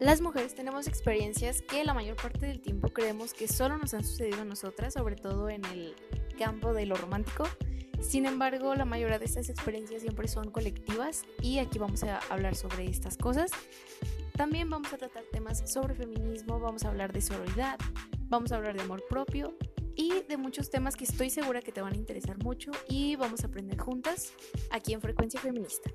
Las mujeres tenemos experiencias que la mayor parte del tiempo creemos que solo nos han sucedido a nosotras, sobre todo en el campo de lo romántico. Sin embargo, la mayoría de estas experiencias siempre son colectivas y aquí vamos a hablar sobre estas cosas. También vamos a tratar temas sobre feminismo, vamos a hablar de sororidad, vamos a hablar de amor propio y de muchos temas que estoy segura que te van a interesar mucho y vamos a aprender juntas aquí en Frecuencia Feminista.